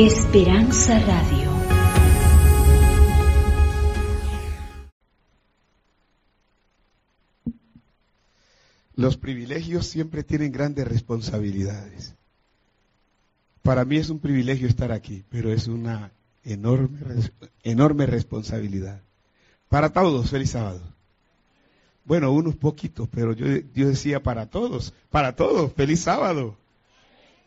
Esperanza Radio. Los privilegios siempre tienen grandes responsabilidades. Para mí es un privilegio estar aquí, pero es una enorme, enorme responsabilidad. Para todos, feliz sábado. Bueno, unos poquitos, pero yo, yo decía para todos, para todos, feliz sábado.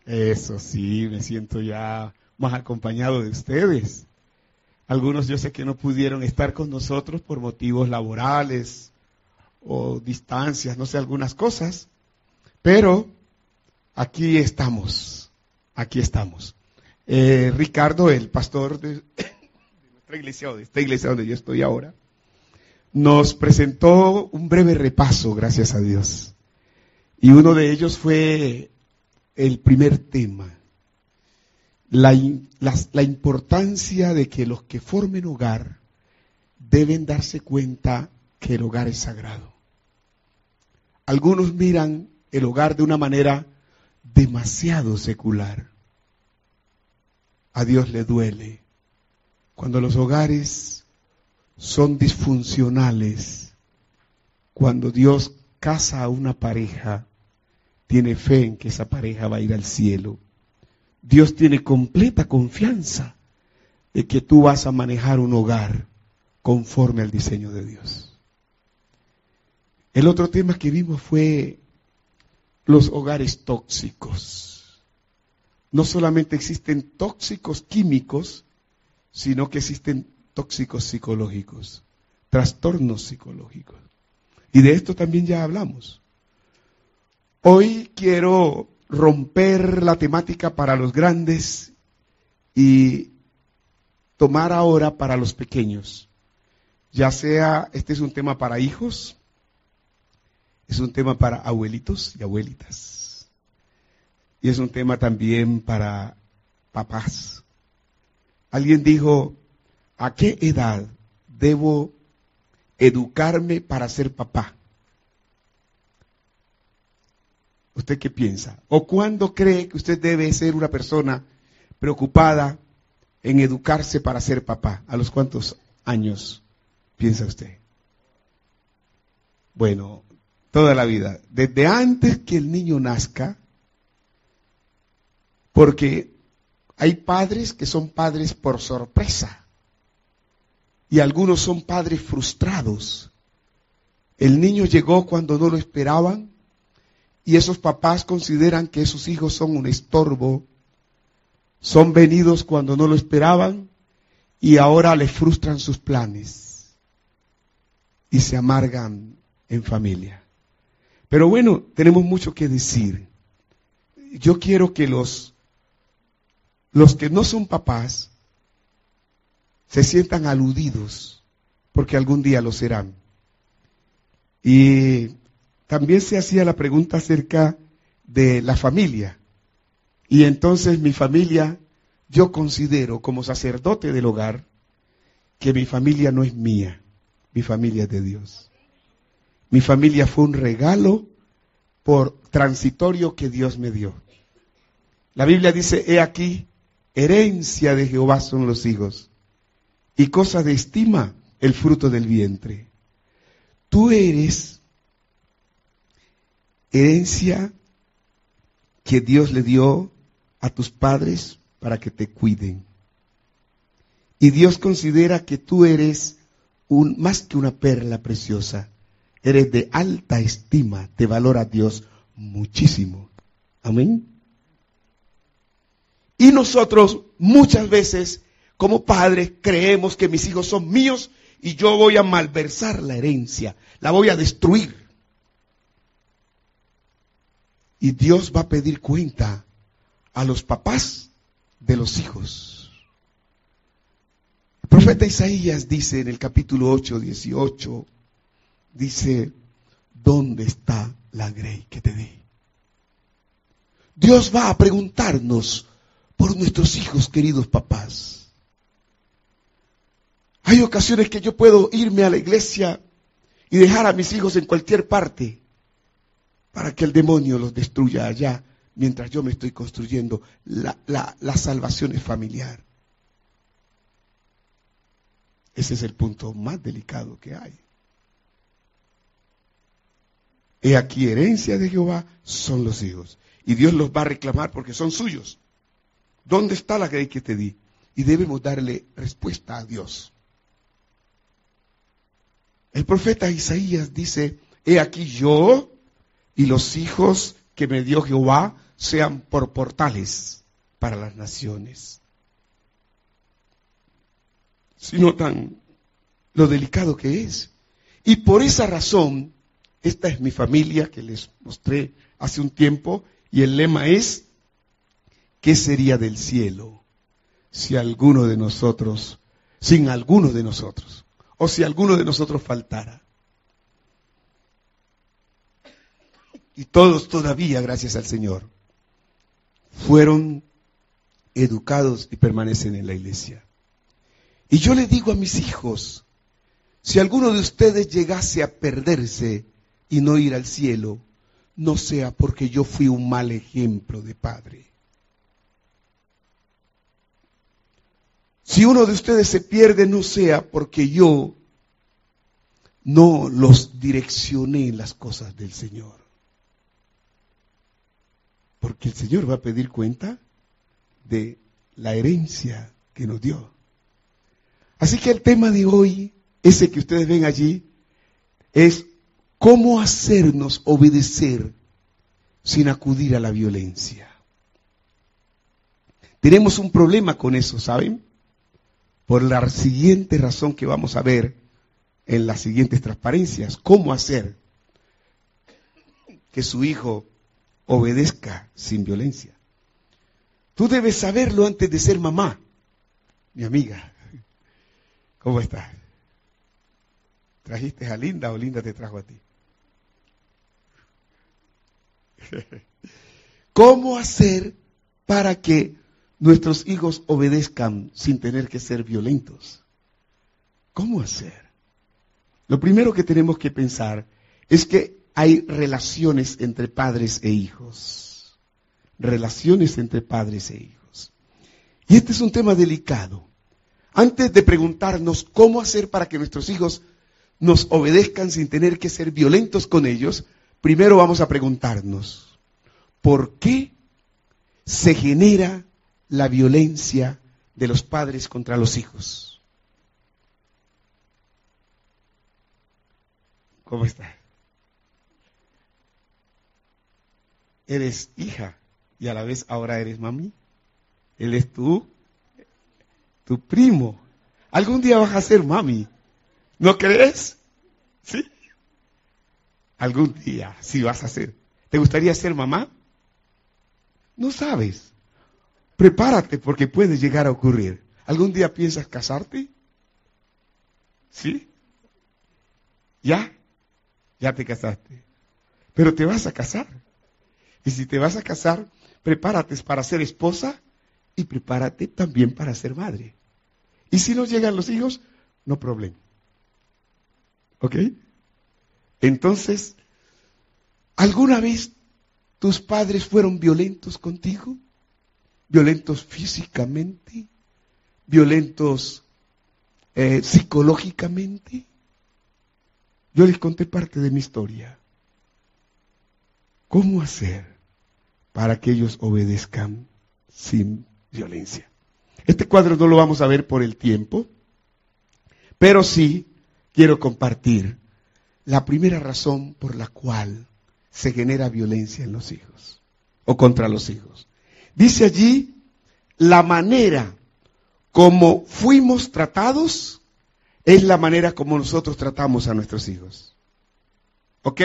Eso sí, me siento ya más acompañado de ustedes. Algunos yo sé que no pudieron estar con nosotros por motivos laborales o distancias, no sé, algunas cosas, pero aquí estamos, aquí estamos. Eh, Ricardo, el pastor de, de nuestra iglesia de esta iglesia donde yo estoy ahora, nos presentó un breve repaso, gracias a Dios. Y uno de ellos fue el primer tema, la, la, importancia de que los que formen hogar deben darse cuenta que el hogar es sagrado. Algunos miran el hogar de una manera demasiado secular. A Dios le duele cuando los hogares son disfuncionales, cuando Dios casa a una pareja, tiene fe en que esa pareja va a ir al cielo Dios tiene completa confianza de que tú vas a manejar un hogar conforme al diseño de Dios. El otro tema que vimos fue los hogares tóxicos. No solamente existen tóxicos químicos, sino que existen tóxicos psicológicos, trastornos psicológicos. Y de esto también ya hablamos. Hoy quiero romper la temática para los grandes y tomar ahora para los pequeños. Ya sea, este es un tema para hijos, es un tema para abuelitos y abuelitas. Y es un tema también para papás. Alguien dijo, ¿a qué edad debo educarme para ser papá? ¿Usted qué piensa? ¿O cuándo cree que usted debe ser una persona preocupada en educarse para ser papá? ¿A los cuántos años piensa usted? Bueno, toda la vida. Desde antes que el niño nazca, porque hay padres que son padres por sorpresa y algunos son padres frustrados. El niño llegó cuando no lo esperaban y esos papás consideran que sus hijos son un estorbo, son venidos cuando no lo esperaban y ahora les frustran sus planes y se amargan en familia. Pero bueno, tenemos mucho que decir. Yo quiero que los, los que no son papás se sientan aludidos, porque algún día lo serán. Y también se hacía la pregunta acerca de la familia. Y entonces mi familia, yo considero como sacerdote del hogar que mi familia no es mía, mi familia es de Dios. Mi familia fue un regalo por transitorio que Dios me dio. La Biblia dice, he aquí, herencia de Jehová son los hijos, y cosa de estima el fruto del vientre. Tú eres herencia que Dios le dio a tus padres para que te cuiden. Y Dios considera que tú eres un, más que una perla preciosa, eres de alta estima, te valora Dios muchísimo. Amén. Y nosotros muchas veces como padres creemos que mis hijos son míos y yo voy a malversar la herencia, la voy a destruir. Y Dios va a pedir cuenta a los papás de los hijos. El profeta Isaías dice en el capítulo 8, 18, dice, ¿dónde está la grey que te di? Dios va a preguntarnos por nuestros hijos, queridos papás. Hay ocasiones que yo puedo irme a la iglesia y dejar a mis hijos en cualquier parte para que el demonio los destruya allá mientras yo me estoy construyendo la, la salvación es familiar. Ese es el punto más delicado que hay. He aquí herencia de Jehová son los hijos. Y Dios los va a reclamar porque son suyos. ¿Dónde está la ley que te di? Y debemos darle respuesta a Dios. El profeta Isaías dice, he aquí yo y los hijos que me dio Jehová sean por portales para las naciones. Si notan lo delicado que es. Y por esa razón, esta es mi familia que les mostré hace un tiempo y el lema es, ¿qué sería del cielo si alguno de nosotros, sin alguno de nosotros, o si alguno de nosotros faltara? Y todos todavía, gracias al Señor, fueron educados y permanecen en la iglesia. Y yo le digo a mis hijos, si alguno de ustedes llegase a perderse y no ir al cielo, no sea porque yo fui un mal ejemplo de padre. Si uno de ustedes se pierde, no sea porque yo no los direccioné en las cosas del Señor. Porque el Señor va a pedir cuenta de la herencia que nos dio. Así que el tema de hoy, ese que ustedes ven allí, es cómo hacernos obedecer sin acudir a la violencia. Tenemos un problema con eso, ¿saben? Por la siguiente razón que vamos a ver en las siguientes transparencias. ¿Cómo hacer que su hijo obedezca sin violencia? Tú debes saberlo antes de ser mamá, mi amiga. ¿Cómo estás? ¿Trajiste a Linda o Linda te trajo a ti? ¿Cómo hacer para que nuestros hijos obedezcan sin tener que ser violentos? ¿Cómo hacer? Lo primero que tenemos que pensar es que hay relaciones entre padres e hijos. Relaciones entre padres e hijos. Y este es un tema delicado. Antes de preguntarnos cómo hacer para que nuestros hijos nos obedezcan sin tener que ser violentos con ellos, primero vamos a preguntarnos, ¿por qué se genera la violencia de los padres contra los hijos? ¿Cómo está? Eres hija y a la vez ahora eres mami. Él es tú tu primo. Algún día vas a ser mami. ¿No crees? ¿Sí? Algún día sí vas a ser. ¿Te gustaría ser mamá? No sabes. Prepárate porque puede llegar a ocurrir. ¿Algún día piensas casarte? ¿Sí? ¿Ya? Ya te casaste. Pero te vas a casar. Y si te vas a casar, prepárate para ser esposa y prepárate también para ser madre. Y si no llegan los hijos, no problema. ¿Ok? Entonces, ¿alguna vez tus padres fueron violentos contigo? ¿Violentos físicamente? ¿Violentos eh, psicológicamente? Yo les conté parte de mi historia. ¿Cómo hacer para que ellos obedezcan sin violencia. Este cuadro no lo vamos a ver por el tiempo, pero sí quiero compartir la primera razón por la cual se genera violencia en los hijos o contra los hijos. Dice allí la manera como fuimos tratados es la manera como nosotros tratamos a nuestros hijos. ¿Ok?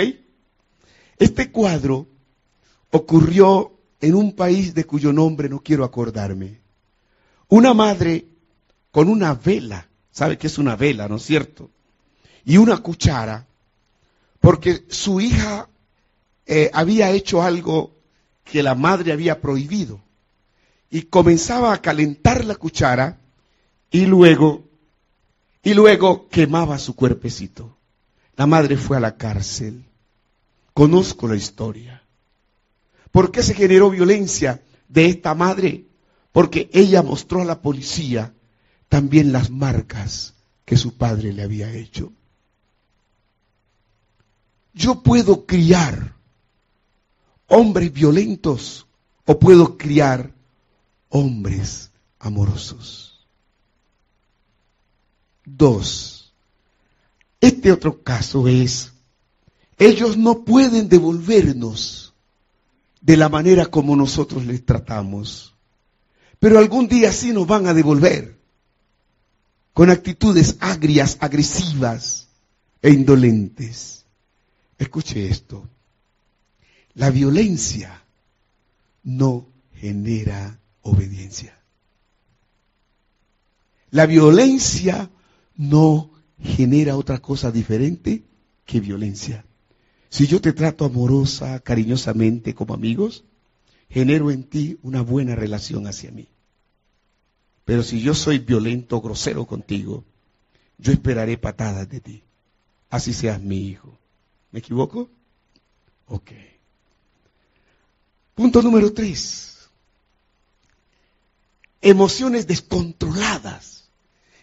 Este cuadro ocurrió en un país de cuyo nombre no quiero acordarme. Una madre con una vela, ¿sabe qué es una vela, no es cierto? Y una cuchara, porque su hija eh, había hecho algo que la madre había prohibido. Y comenzaba a calentar la cuchara y luego, y luego quemaba su cuerpecito. La madre fue a la cárcel. Conozco la historia. ¿Por qué se generó violencia de esta madre? Porque ella mostró a la policía también las marcas que su padre le había hecho. Yo puedo criar hombres violentos o puedo criar hombres amorosos. Dos, este otro caso es, ellos no pueden devolvernos de la manera como nosotros les tratamos, pero algún día sí nos van a devolver con actitudes agrias, agresivas e indolentes. Escuche esto. La violencia no genera obediencia. La violencia no genera otra cosa diferente que violencia. Si yo te trato amorosa, cariñosamente como amigos, genero en ti una buena relación hacia mí. Pero si yo soy violento, grosero contigo, yo esperaré patadas de ti. Así seas mi hijo. ¿Me equivoco? Ok. Punto número tres. Emociones descontroladas.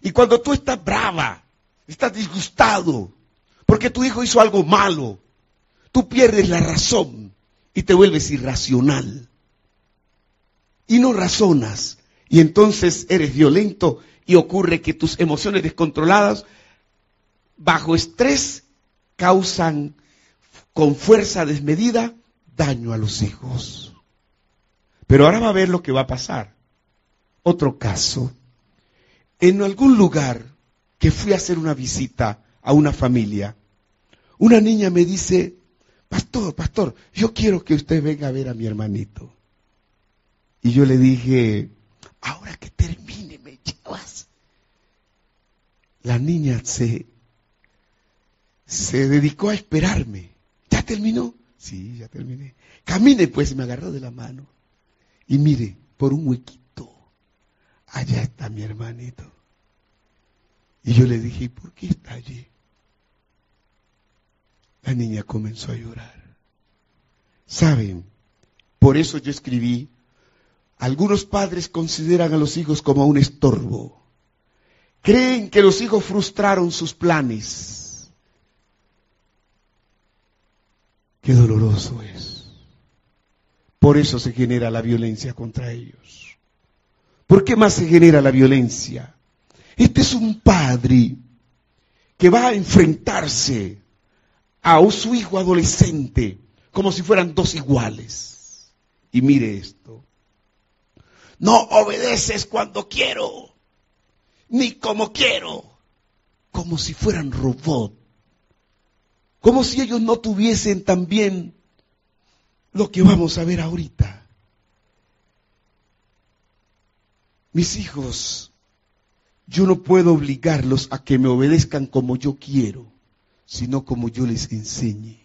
Y cuando tú estás brava, estás disgustado, porque tu hijo hizo algo malo, tú pierdes la razón y te vuelves irracional. Y no razonas. Y entonces eres violento y ocurre que tus emociones descontroladas, bajo estrés, causan con fuerza desmedida daño a los hijos. Pero ahora va a ver lo que va a pasar. Otro caso. En algún lugar que fui a hacer una visita a una familia, una niña me dice, pastor, pastor, yo quiero que usted venga a ver a mi hermanito. Y yo le dije, ahora que termine me llevas. La niña se, se dedicó a esperarme. ¿Ya terminó? Sí, ya terminé. Camine pues, me agarró de la mano. Y mire, por un huequito, allá está mi hermanito. Y yo le dije, ¿por qué está allí? La niña comenzó a llorar. Saben, por eso yo escribí, algunos padres consideran a los hijos como un estorbo. Creen que los hijos frustraron sus planes. Qué doloroso es. Por eso se genera la violencia contra ellos. ¿Por qué más se genera la violencia? Este es un padre que va a enfrentarse a su hijo adolescente como si fueran dos iguales. Y mire esto. No obedeces cuando quiero, ni como quiero, como si fueran robots. Como si ellos no tuviesen también lo que vamos a ver ahorita. Mis hijos, yo no puedo obligarlos a que me obedezcan como yo quiero, sino como yo les enseñe.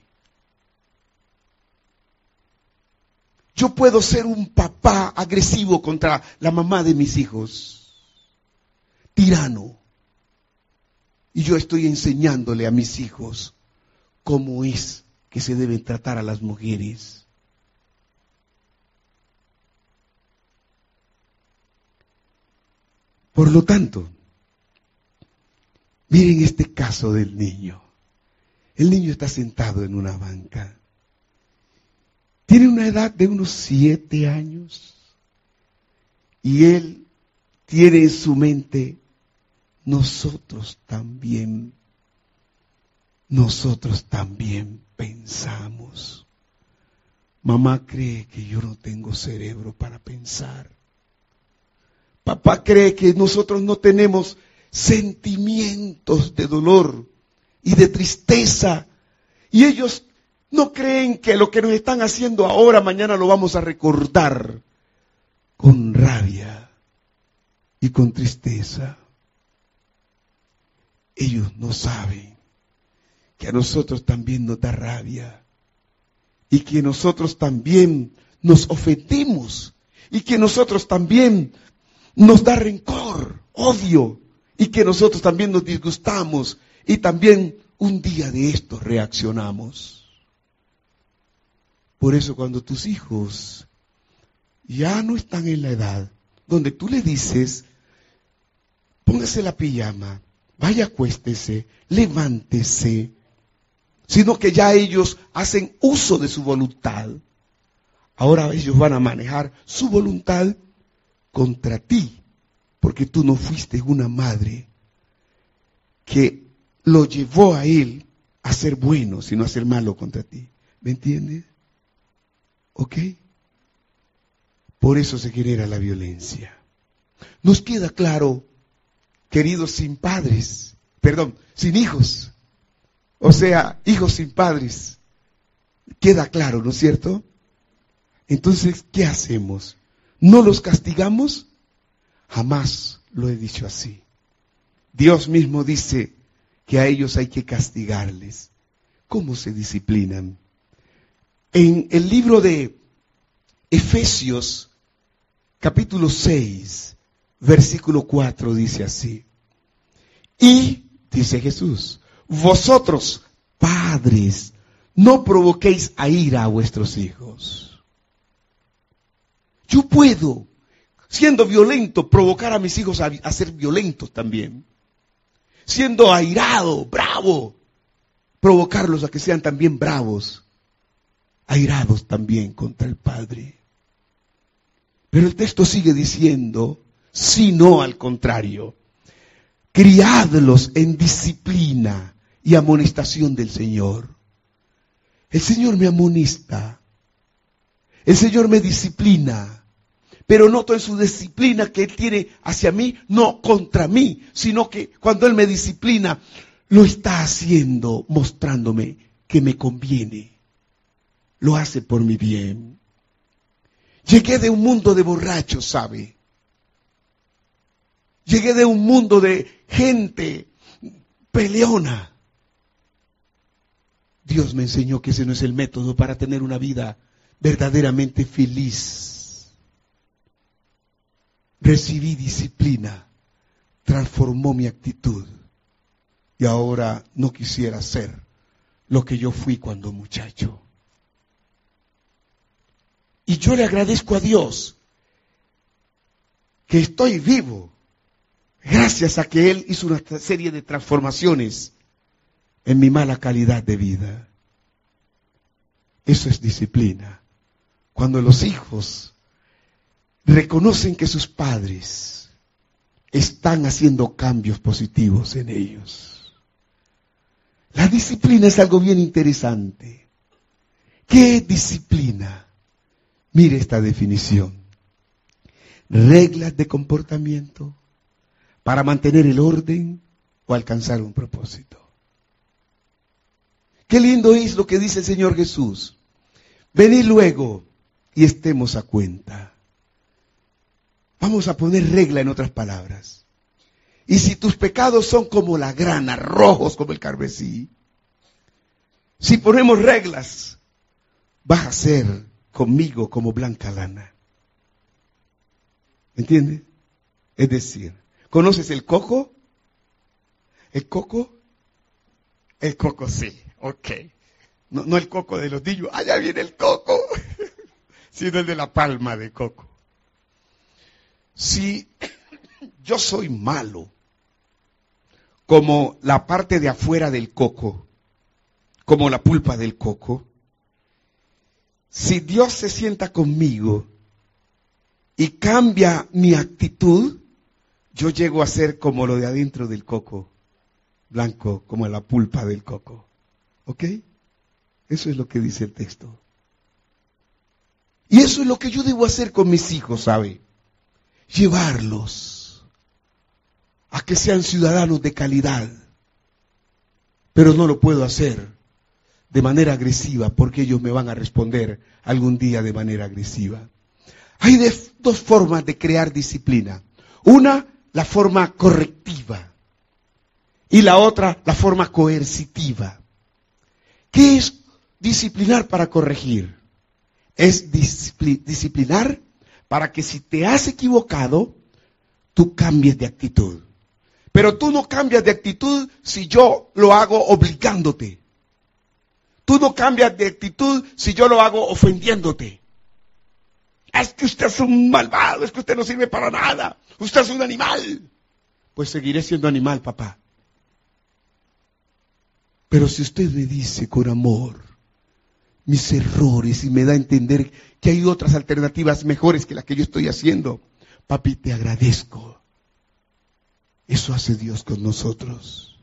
Yo puedo ser un papá agresivo contra la mamá de mis hijos, tirano. Y yo estoy enseñándole a mis hijos cómo es que se deben tratar a las mujeres. Por lo tanto, miren este caso del niño. El niño está sentado en una banca. Tiene una edad de unos siete años. Y él tiene en su mente, nosotros también, nosotros también pensamos. Mamá cree que yo no tengo cerebro para pensar. Papá cree que nosotros no tenemos sentimientos de dolor y de tristeza. Y ellos no creen que lo que nos están haciendo ahora, mañana lo vamos a recordar con rabia y con tristeza. Ellos no saben que a nosotros también nos da rabia y que nosotros también nos ofendemos y que nosotros también nos da rencor, odio, y que nosotros también nos disgustamos y también un día de esto reaccionamos. Por eso cuando tus hijos ya no están en la edad donde tú le dices, póngase la pijama, vaya acuéstese, levántese, sino que ya ellos hacen uso de su voluntad. Ahora ellos van a manejar su voluntad contra ti, porque tú no fuiste una madre que lo llevó a él a ser bueno, sino a ser malo contra ti. ¿Me entiendes? ¿Ok? Por eso se genera la violencia. Nos queda claro, queridos sin padres, perdón, sin hijos, o sea, hijos sin padres. Queda claro, ¿no es cierto? Entonces, ¿qué hacemos? ¿No los castigamos? Jamás lo he dicho así. Dios mismo dice que a ellos hay que castigarles. ¿Cómo se disciplinan? En el libro de Efesios, capítulo 6, versículo 4, dice así. Y, dice Jesús, vosotros, padres, no provoquéis a ira a vuestros hijos. Yo puedo, siendo violento, provocar a mis hijos a, ser violentos también. Siendo airado, bravo, provocarlos a que sean también bravos, airados también contra el Padre. Pero el texto sigue diciendo, si no al contrario, criadlos en disciplina y amonestación del Señor. El Señor me amonesta. El Señor me disciplina. Pero noto en su disciplina que Él tiene hacia mí, no contra mí, sino que cuando Él me disciplina, lo está haciendo mostrándome que me conviene. Lo hace por mi bien. Llegué de un mundo de borrachos, ¿sabe? Llegué de un mundo de gente peleona. Dios me enseñó que ese no es el método para tener una vida verdaderamente feliz. Recibí disciplina, transformó mi actitud y ahora no quisiera ser lo que yo fui cuando muchacho. Y yo le agradezco a Dios que estoy vivo gracias a que Él hizo una serie de transformaciones en mi mala calidad de vida. Eso es disciplina. Cuando los hijos reconocen que sus padres están haciendo cambios positivos en ellos. La disciplina es algo bien interesante. ¿Qué disciplina? Mire esta definición. Reglas de comportamiento para mantener el orden o alcanzar un propósito. Qué lindo es lo que dice el Señor Jesús. Venid luego y estemos a cuenta. Vamos a poner regla en otras palabras. Y si tus pecados son como la grana, rojos como el carmesí, si ponemos reglas, vas a ser conmigo como blanca lana. ¿Entiendes? Es decir, ¿conoces el coco? El coco, el coco sí. Ok. No, el coco de los niños, allá viene el coco, sino el de la palma de coco. Si yo soy malo, como la parte de afuera del coco, como la pulpa del coco, si Dios se sienta conmigo y cambia mi actitud, yo llego a ser como lo de adentro del coco, blanco, como la pulpa del coco. ¿Ok? Eso es lo que dice el texto. Y eso es lo que yo debo hacer con mis hijos, ¿sabe? Llevarlos a que sean ciudadanos de calidad. Pero no lo puedo hacer de manera agresiva porque ellos me van a responder algún día de manera agresiva. Hay dos formas de crear disciplina. Una, la forma correctiva. Y la otra, la forma coercitiva. ¿Qué es disciplinar para corregir? Es disciplinar para que si te has equivocado, tú cambies de actitud. Pero tú no cambias de actitud si yo lo hago obligándote. tú no cambias de actitud si yo lo hago ofendiéndote. Es que usted es un malvado, es que usted no sirve para nada, usted es un animal. Pues seguiré siendo animal, papá. Pero si usted me dice con amor mis errores y me da a entender que hay otras alternativas mejores que las que yo estoy haciendo, papi, te agradezco. Eso hace Dios con nosotros.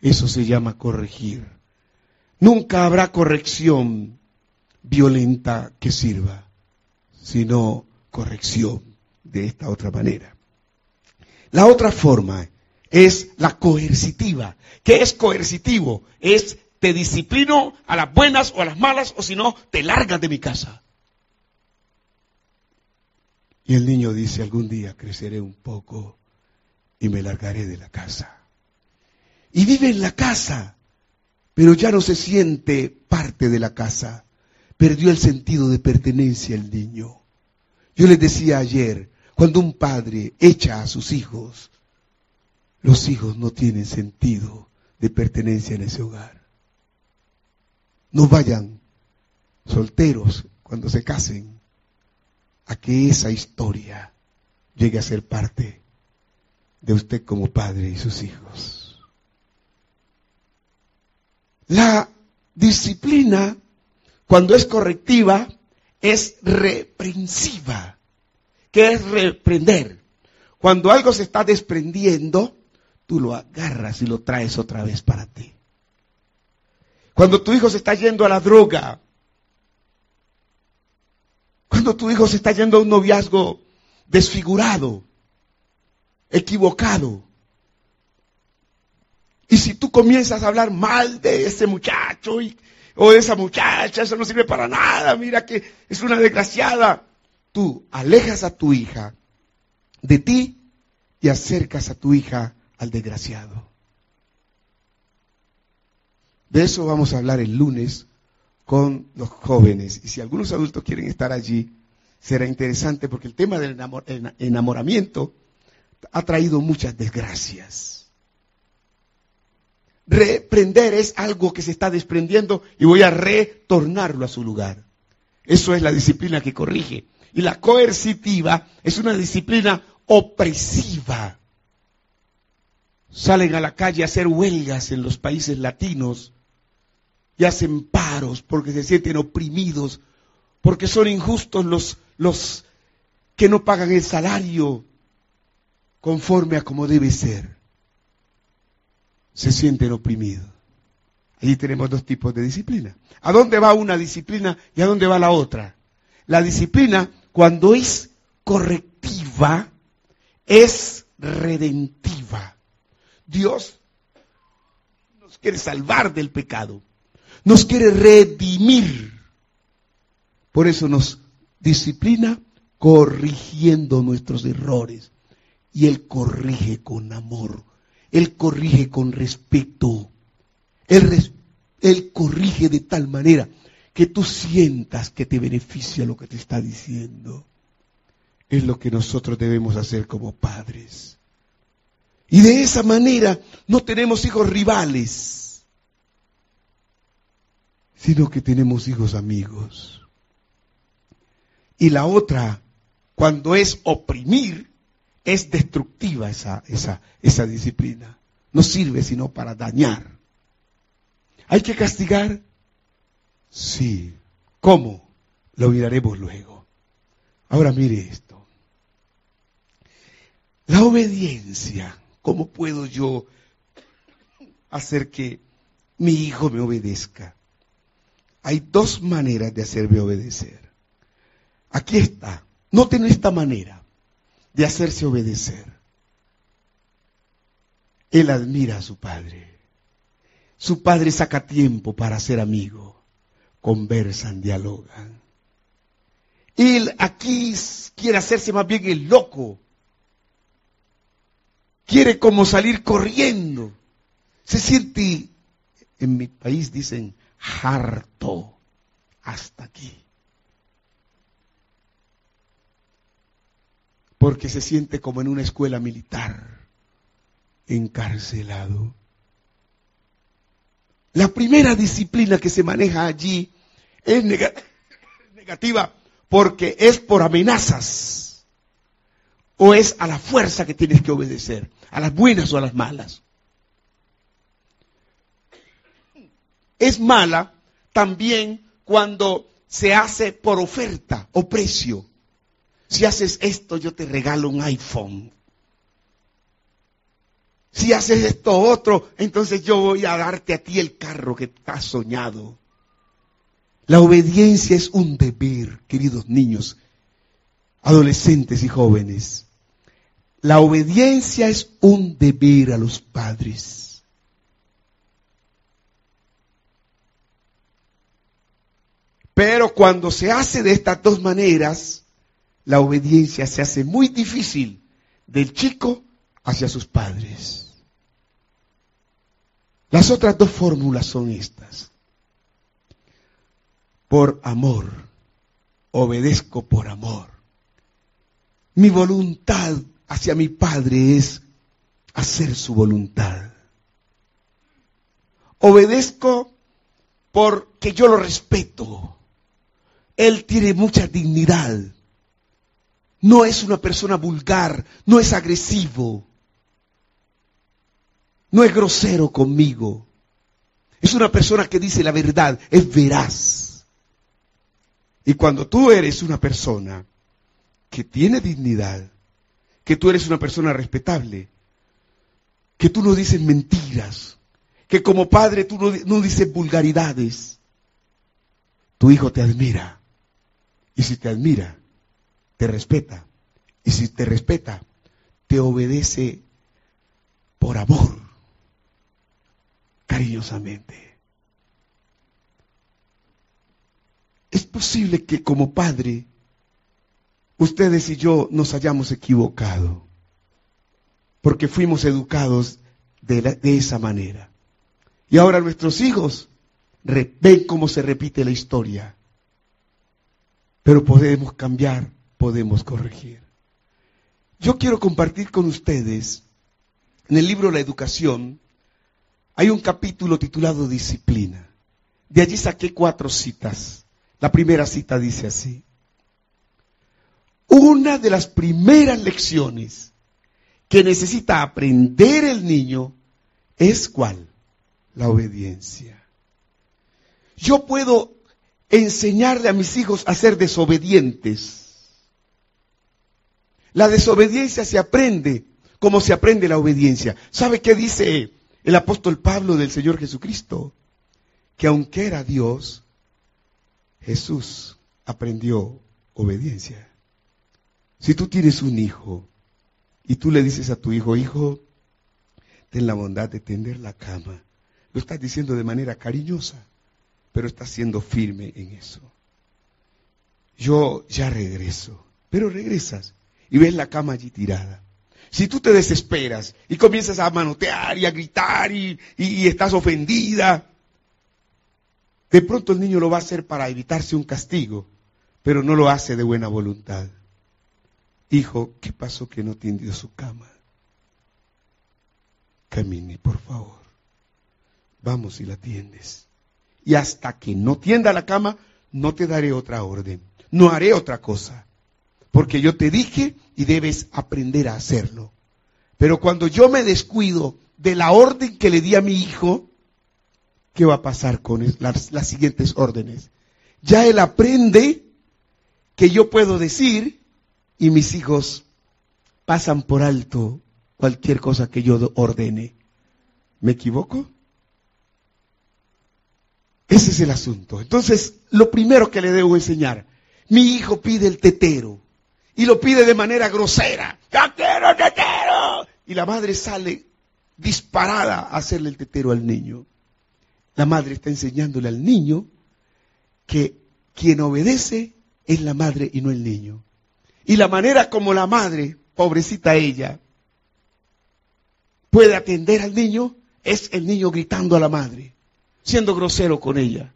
Eso se llama corregir. Nunca habrá corrección violenta que sirva, sino corrección de esta otra manera. La otra forma es la coercitiva. ¿Qué es coercitivo? Es te disciplino a las buenas o a las malas, o si no, te largas de mi casa. Y el niño dice, algún día creceré un poco y me largaré de la casa. Y vive en la casa, pero ya no se siente parte de la casa. Perdió el sentido de pertenencia el niño. Yo les decía ayer, cuando un padre echa a sus hijos, los hijos no tienen sentido de pertenencia en ese hogar. No vayan solteros cuando se casen a que esa historia llegue a ser parte de usted como padre y sus hijos. La disciplina, cuando es correctiva, es reprensiva. ¿Qué es reprender? Cuando algo se está desprendiendo, tú lo agarras y lo traes otra vez para ti. Cuando tu hijo se está yendo a la droga, cuando tu hijo se está yendo a un noviazgo desfigurado, equivocado, y si tú comienzas a hablar mal de ese muchacho o de esa muchacha, eso no sirve para nada, mira que es una desgraciada, tú alejas a tu hija de ti y acercas a tu hija al desgraciado. De eso vamos a hablar el lunes con los jóvenes. Y si algunos adultos quieren estar allí, será interesante porque el tema del enamoramiento ha traído muchas desgracias. Reprender es algo que se está desprendiendo y voy a retornarlo a su lugar. Eso es la disciplina que corrige. Y la coercitiva es una disciplina opresiva salen a la calle a hacer huelgas en los países latinos y hacen paros porque se sienten oprimidos, porque son injustos los, los que no pagan el salario conforme a como debe ser. Se sienten oprimidos. Allí tenemos dos tipos de disciplina. ¿A dónde va una disciplina y a dónde va la otra? La disciplina, cuando es correctiva, es redentiva. Dios nos quiere salvar del pecado, nos quiere redimir. Por eso nos disciplina corrigiendo nuestros errores. Y Él corrige con amor, Él corrige con respeto, Él, Él corrige de tal manera que tú sientas que te beneficia lo que te está diciendo. Es lo que nosotros debemos hacer como padres. Y de esa manera no tenemos hijos rivales, sino que tenemos hijos amigos. Y la otra, cuando es oprimir, es destructiva esa, esa, esa disciplina. No sirve sino para dañar. ¿Hay que castigar? Sí. ¿Cómo? Lo miraremos luego. Ahora mire esto. La obediencia ¿Cómo puedo yo hacer que mi hijo me obedezca? Hay dos maneras de hacerme obedecer. Aquí está. Noten esta manera de hacerse obedecer. Él admira a su padre. Su padre saca tiempo para ser amigo. Conversan, dialogan. Él aquí quiere hacerse más bien el loco quiere como salir corriendo. Se siente, en mi país dicen, harto hasta aquí. Porque se siente como en una escuela militar, encarcelado. La primera disciplina que se maneja allí es negativa porque es por amenazas o es a la fuerza que tienes que obedecer, a las buenas o a las malas. Es mala también cuando se hace por oferta o precio. Si haces esto, yo te regalo un iPhone. Si haces esto otro, entonces yo voy a darte a ti el carro que has soñado. La obediencia es un deber, queridos niños, adolescentes y jóvenes. La obediencia es un deber a los padres. Pero cuando se hace de estas dos maneras, la obediencia se hace muy difícil del chico hacia sus padres. Las otras dos fórmulas son estas por amor. Obedezco por amor. Mi voluntad hacia mi Padre es hacer su voluntad. Obedezco porque yo lo respeto. Él tiene mucha dignidad. No es una persona vulgar, no es agresivo, no es grosero conmigo. Es una persona que dice la verdad, es veraz. Y cuando tú eres una persona que tiene dignidad, que tú eres una persona respetable, que tú no dices mentiras, que como padre tú no, dices vulgaridades, tu hijo te admira. Y si te admira, te respeta. Y si te respeta, te obedece por amor, cariñosamente. Es posible que como padre, ustedes y yo nos hayamos equivocado, porque fuimos educados de, esa manera. Y ahora nuestros hijos ven cómo se repite la historia. Pero podemos cambiar, podemos corregir. Yo quiero compartir con ustedes, en el libro La Educación, hay un capítulo titulado Disciplina. De allí saqué cuatro citas. La primera cita dice así. Una de las primeras lecciones que necesita aprender el niño es cuál? La obediencia. Yo puedo enseñarle a mis hijos a ser desobedientes. La desobediencia se aprende como se aprende la obediencia. ¿Sabe qué dice el apóstol Pablo del Señor Jesucristo? Que aunque era Dios, Jesús aprendió obediencia. Si tú tienes un hijo y tú le dices a tu hijo, hijo, ten la bondad de tender la cama, lo estás diciendo de manera cariñosa, pero estás siendo firme en eso. Yo ya regreso, pero regresas y ves la cama allí tirada. Si tú te desesperas y comienzas a manotear y a gritar y, y estás ofendida, de pronto el niño lo va a hacer para evitarse un castigo, pero no lo hace de buena voluntad. Hijo, ¿qué pasó que no tendió su cama? Camine, por favor. Vamos y la tiendes. Y hasta que no tienda la cama, no te daré otra orden. No haré otra cosa. Porque yo te dije y debes aprender a hacerlo. Pero cuando yo me descuido de la orden que le di a mi hijo, ¿qué va a pasar con las, las siguientes órdenes? Ya él aprende que yo puedo decir y mis hijos pasan por alto cualquier cosa que yo ordene. ¿Me equivoco? Ese es el asunto. Entonces, lo primero que le debo enseñar, mi hijo pide el tetero y lo pide de manera grosera. ¡Ya quiero tetero! Y la madre sale disparada a hacerle el tetero al niño. La madre está enseñándole al niño que quien obedece es la madre y no el niño. Y la manera como la madre, pobrecita ella, puede atender al niño es el niño gritando a la madre, siendo grosero con ella.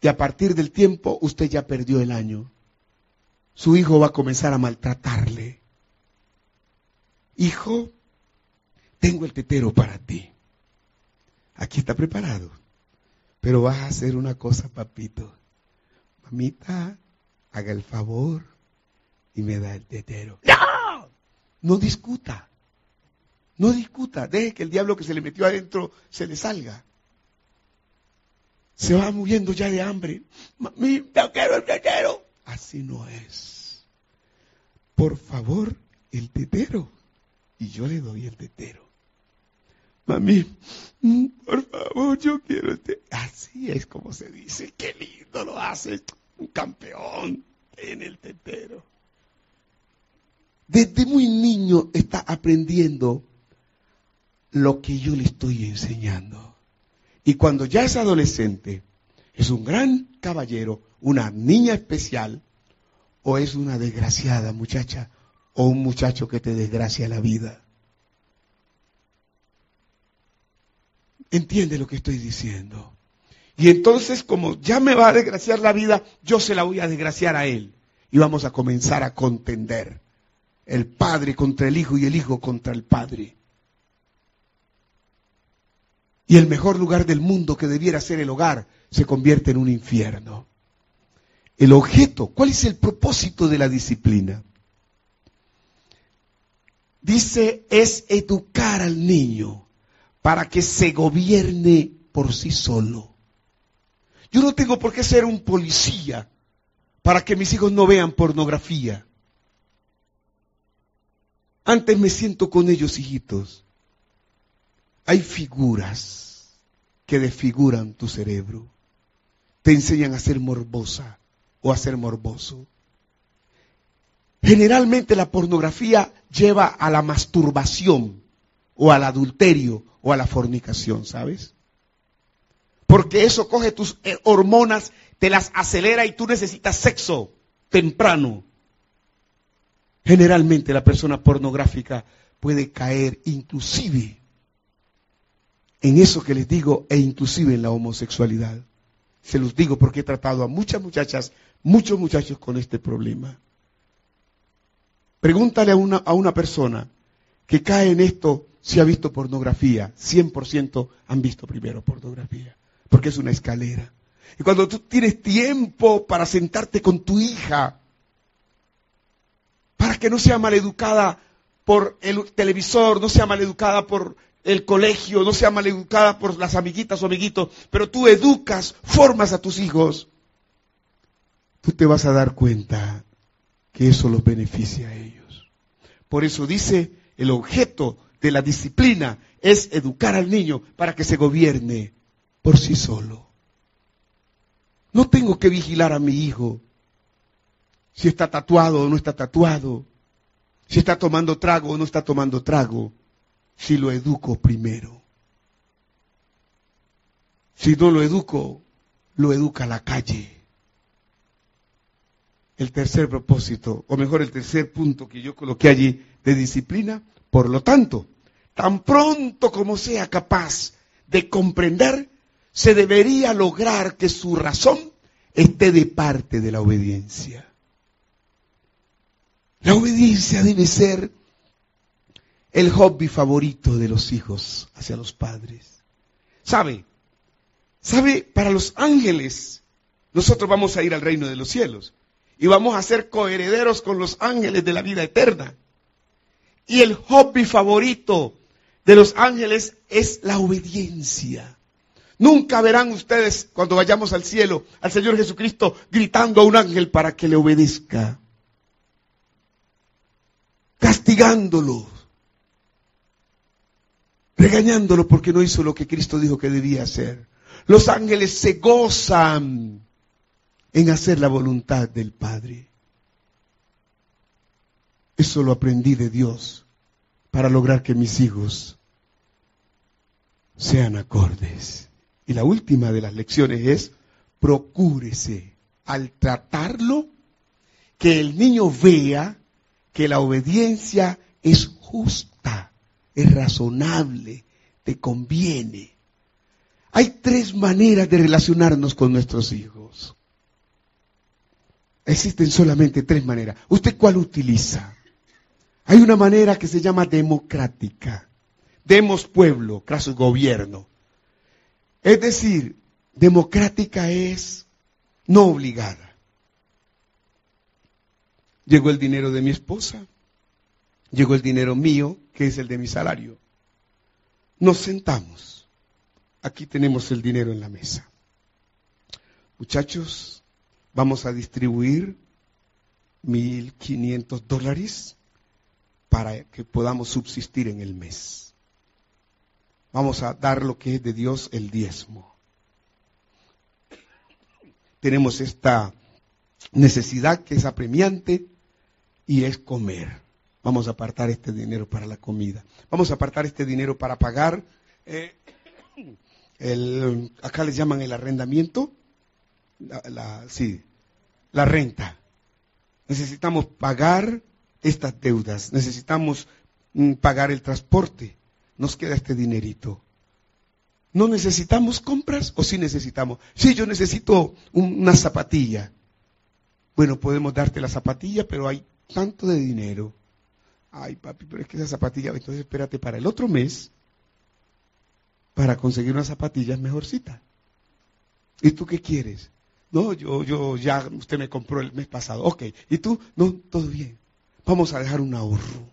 Y a partir del tiempo usted ya perdió el año. Su hijo va a comenzar a maltratarle. Hijo, tengo el tetero para ti. Aquí está preparado Pero vas a hacer una cosa, papito. Mamita, haga el favor y me da el tetero. ¡No! No discuta. No discuta. Deje que el diablo que se le metió adentro se le salga. Se va muriendo ya de hambre. Mamita, quiero el tetero. Así no es. Por favor, el tetero. Y yo le doy el tetero. Mami, mm, por favor, yo quiero este. Así es como se dice. Qué lindo lo hace un campeón en el tetero. Desde muy niño está aprendiendo lo que yo le estoy enseñando. Y cuando ya es adolescente, es un gran caballero, una niña especial, o es una desgraciada muchacha, o un muchacho que te desgracia la vida. entiende lo que estoy diciendo. Y entonces, como ya me va a desgraciar la vida, yo se la voy a desgraciar a él. Y vamos a comenzar a contender. El padre contra el hijo y el hijo contra el padre. Y el mejor lugar del mundo que debiera ser el hogar se convierte en un infierno. El objeto, ¿cuál es el propósito de la disciplina? Dice, es educar al niño para que se gobierne por sí solo. Yo no tengo por qué ser un policía para que mis hijos no vean pornografía. Antes me siento con ellos, hijitos. Hay figuras que desfiguran tu cerebro. Te enseñan a ser morbosa o a ser morboso. Generalmente la pornografía lleva a la masturbación o al adulterio o a la fornicación, ¿sabes? Porque eso coge tus eh, hormonas, te las acelera y tú necesitas sexo temprano. Generalmente la persona pornográfica puede caer inclusive en eso que les digo e inclusive en la homosexualidad. Se los digo porque he tratado a muchas muchachas, muchos muchachos con este problema. Pregúntale a una, a una persona que cae en esto si ha visto pornografía, 100% han visto primero pornografía, porque es una escalera. Y cuando tú tienes tiempo para sentarte con tu hija, para que no sea maleducada por el televisor, no sea maleducada por el colegio, no sea maleducada por las amiguitas o amiguitos, pero tú educas, formas a tus hijos, tú te vas a dar cuenta que eso los beneficia a ellos. Por eso dice el objeto de la disciplina es educar al niño para que se gobierne por sí solo. No tengo que vigilar a mi hijo si está tatuado o no está tatuado, si está tomando trago o no está tomando trago, si lo educo primero. Si no lo educo, lo educa la calle. El tercer propósito, o mejor el tercer punto que yo coloqué allí de disciplina, por lo tanto, tan pronto como sea capaz de comprender, se debería lograr que su razón esté de parte de la obediencia. La obediencia debe ser el hobby favorito de los hijos hacia los padres. ¿Sabe? ¿Sabe? Para los ángeles, nosotros vamos a ir al reino de los cielos y vamos a ser coherederos con los ángeles de la vida eterna. Y el hobby favorito de los ángeles es la obediencia. Nunca verán ustedes cuando vayamos al cielo al Señor Jesucristo gritando a un ángel para que le obedezca. Castigándolo. Regañándolo porque no hizo lo que Cristo dijo que debía hacer. Los ángeles se gozan en hacer la voluntad del Padre. Eso lo aprendí de Dios para lograr que mis hijos sean acordes. Y la última de las lecciones es, procúrese al tratarlo que el niño vea que la obediencia es justa, es razonable, te conviene. Hay tres maneras de relacionarnos con nuestros hijos. Existen solamente tres maneras. ¿Usted cuál utiliza? Hay una manera que se llama democrática. Demos pueblo, caso gobierno. Es decir, democrática es no obligada. Llegó el dinero de mi esposa, llegó el dinero mío, que es el de mi salario. Nos sentamos. Aquí tenemos el dinero en la mesa. Muchachos, vamos a distribuir 1.500 dólares para que podamos subsistir en el mes. Vamos a dar lo que es de Dios el diezmo. Tenemos esta necesidad que es apremiante y es comer. Vamos a apartar este dinero para la comida. Vamos a apartar este dinero para pagar, eh, el, acá les llaman el arrendamiento, la, sí, la renta. Necesitamos pagar estas deudas, necesitamos mm, pagar el transporte. Nos queda este dinerito. ¿No necesitamos compras o sí necesitamos? Sí, yo necesito una zapatilla. Bueno, podemos darte la zapatilla, pero hay tanto de dinero. Ay, papi, pero es que esa zapatilla, entonces espérate para el otro mes para conseguir una zapatilla mejorcita. ¿Y tú qué quieres? No, yo, yo, ya, usted me compró el mes pasado. Ok. ¿Y tú? No, todo bien. Vamos a dejar un ahorro.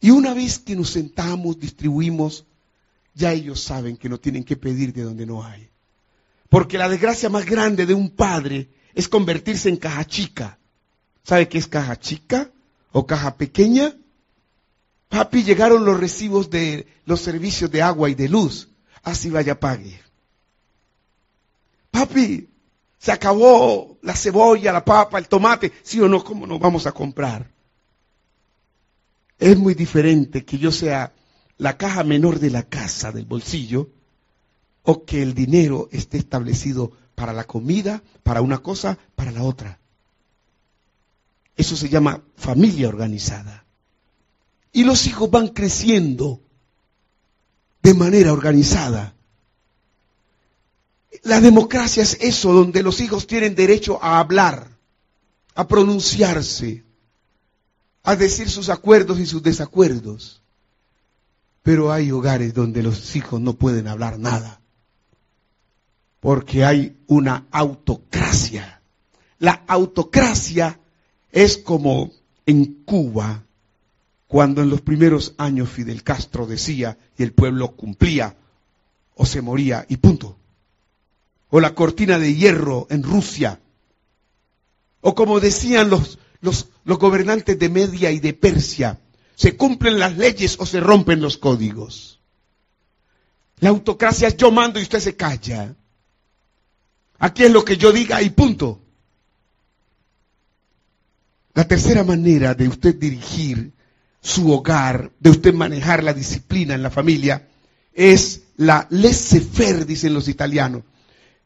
Y una vez que nos sentamos, distribuimos, ya ellos saben que no tienen que pedir de donde no hay. Porque la desgracia más grande de un padre es convertirse en caja chica. ¿Sabe qué es caja chica o caja pequeña? Papi, llegaron los recibos de los servicios de agua y de luz. Así vaya, pague. Papi, se acabó la cebolla, la papa, el tomate. ¿Sí o no? ¿Cómo nos vamos a comprar? Es muy diferente que yo sea la caja menor de la casa, del bolsillo, o que el dinero esté establecido para la comida, para una cosa, para la otra. Eso se llama familia organizada. Y los hijos van creciendo de manera organizada. La democracia es eso, donde los hijos tienen derecho a hablar, a pronunciarse, a decir sus acuerdos y sus desacuerdos. Pero hay hogares donde los hijos no pueden hablar nada, porque hay una autocracia. La autocracia es como en Cuba, cuando en los primeros años Fidel Castro decía y el pueblo cumplía o se moría y punto. O la cortina de hierro en Rusia. O como decían los, los, los gobernantes de Media y de Persia, se cumplen las leyes o se rompen los códigos. La autocracia es yo mando y usted se calla. Aquí es lo que yo diga y punto. La tercera manera de usted dirigir su hogar, de usted manejar la disciplina en la familia, es la laissez-faire, dicen los italianos.